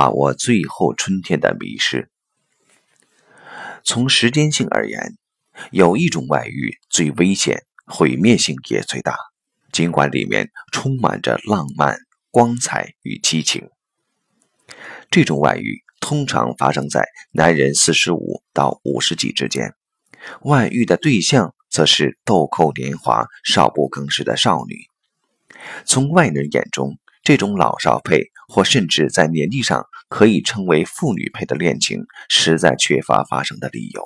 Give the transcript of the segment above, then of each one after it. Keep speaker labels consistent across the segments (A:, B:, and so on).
A: 把握最后春天的迷失。从时间性而言，有一种外遇最危险，毁灭性也最大，尽管里面充满着浪漫、光彩与激情。这种外遇通常发生在男人四十五到五十几之间，外遇的对象则是豆蔻年华、少不更事的少女。从外人眼中，这种老少配或甚至在年纪上可以称为父女配的恋情，实在缺乏发生的理由。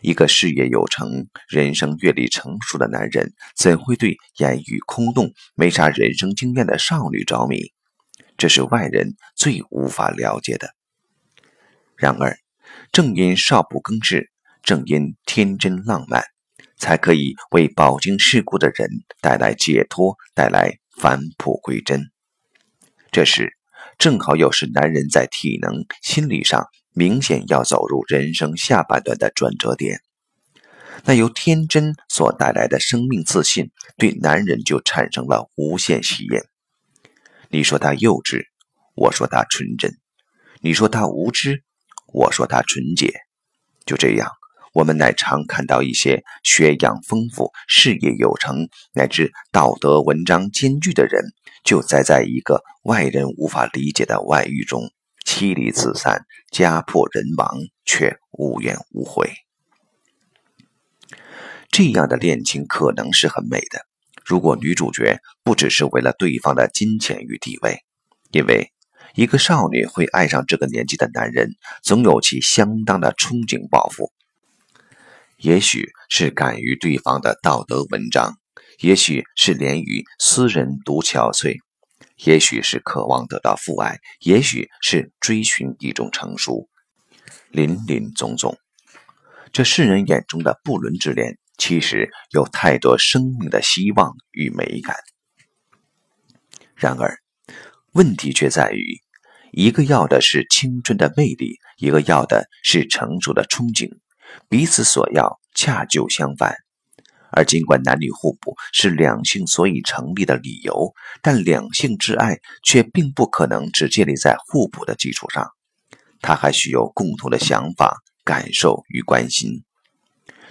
A: 一个事业有成、人生阅历成熟的男人，怎会对言语空洞、没啥人生经验的少女着迷？这是外人最无法了解的。然而，正因少不更事，正因天真浪漫。才可以为饱经世故的人带来解脱，带来返璞归真。这时，正好又是男人在体能、心理上明显要走入人生下半段的转折点。那由天真所带来的生命自信，对男人就产生了无限吸引。你说他幼稚，我说他纯真；你说他无知，我说他纯洁。就这样。我们乃常看到一些学养丰富、事业有成，乃至道德文章兼具的人，就栽在一个外人无法理解的外遇中，妻离子散、家破人亡，却无怨无悔。这样的恋情可能是很美的，如果女主角不只是为了对方的金钱与地位，因为一个少女会爱上这个年纪的男人，总有其相当的憧憬抱负。也许是敢于对方的道德文章，也许是怜于斯人独憔悴，也许是渴望得到父爱，也许是追寻一种成熟，林林总总。这世人眼中的不伦之恋，其实有太多生命的希望与美感。然而，问题却在于，一个要的是青春的魅力，一个要的是成熟的憧憬。彼此所要恰就相反，而尽管男女互补是两性所以成立的理由，但两性之爱却并不可能只建立在互补的基础上，它还需有共同的想法、感受与关心。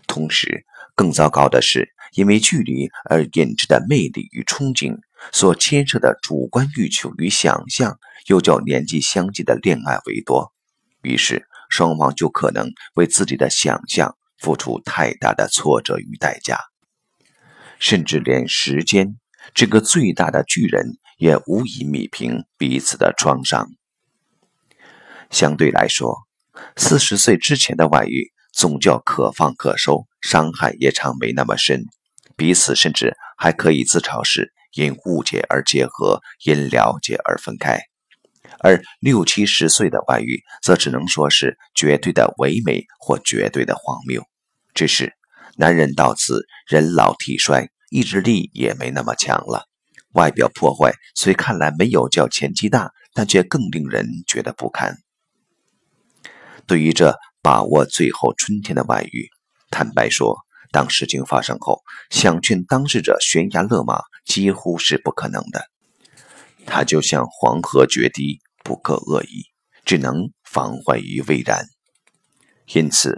A: 同时，更糟糕的是，因为距离而引致的魅力与憧憬所牵涉的主观欲求与想象，又较年纪相近的恋爱为多，于是。双方就可能为自己的想象付出太大的挫折与代价，甚至连时间这个最大的巨人也无以弥平彼此的创伤。相对来说，四十岁之前的外遇总叫可放可收，伤害也常没那么深，彼此甚至还可以自嘲是因误解而结合，因了解而分开。而六七十岁的外遇，则只能说是绝对的唯美或绝对的荒谬。只是男人到此人老体衰，意志力也没那么强了，外表破坏虽看来没有叫前妻大，但却更令人觉得不堪。对于这把握最后春天的外遇，坦白说，当事情发生后，想劝当事者悬崖勒马几乎是不可能的。它就像黄河决堤。不可恶意，只能防患于未然。因此，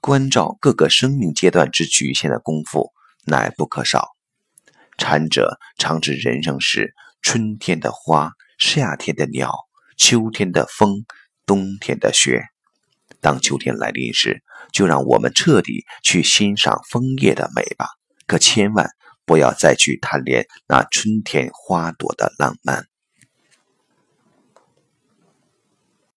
A: 关照各个生命阶段之局限的功夫乃不可少。禅者常指人生是春天的花，夏天的鸟，秋天的风，冬天的雪。当秋天来临时，就让我们彻底去欣赏枫叶的美吧，可千万不要再去贪恋那春天花朵的浪漫。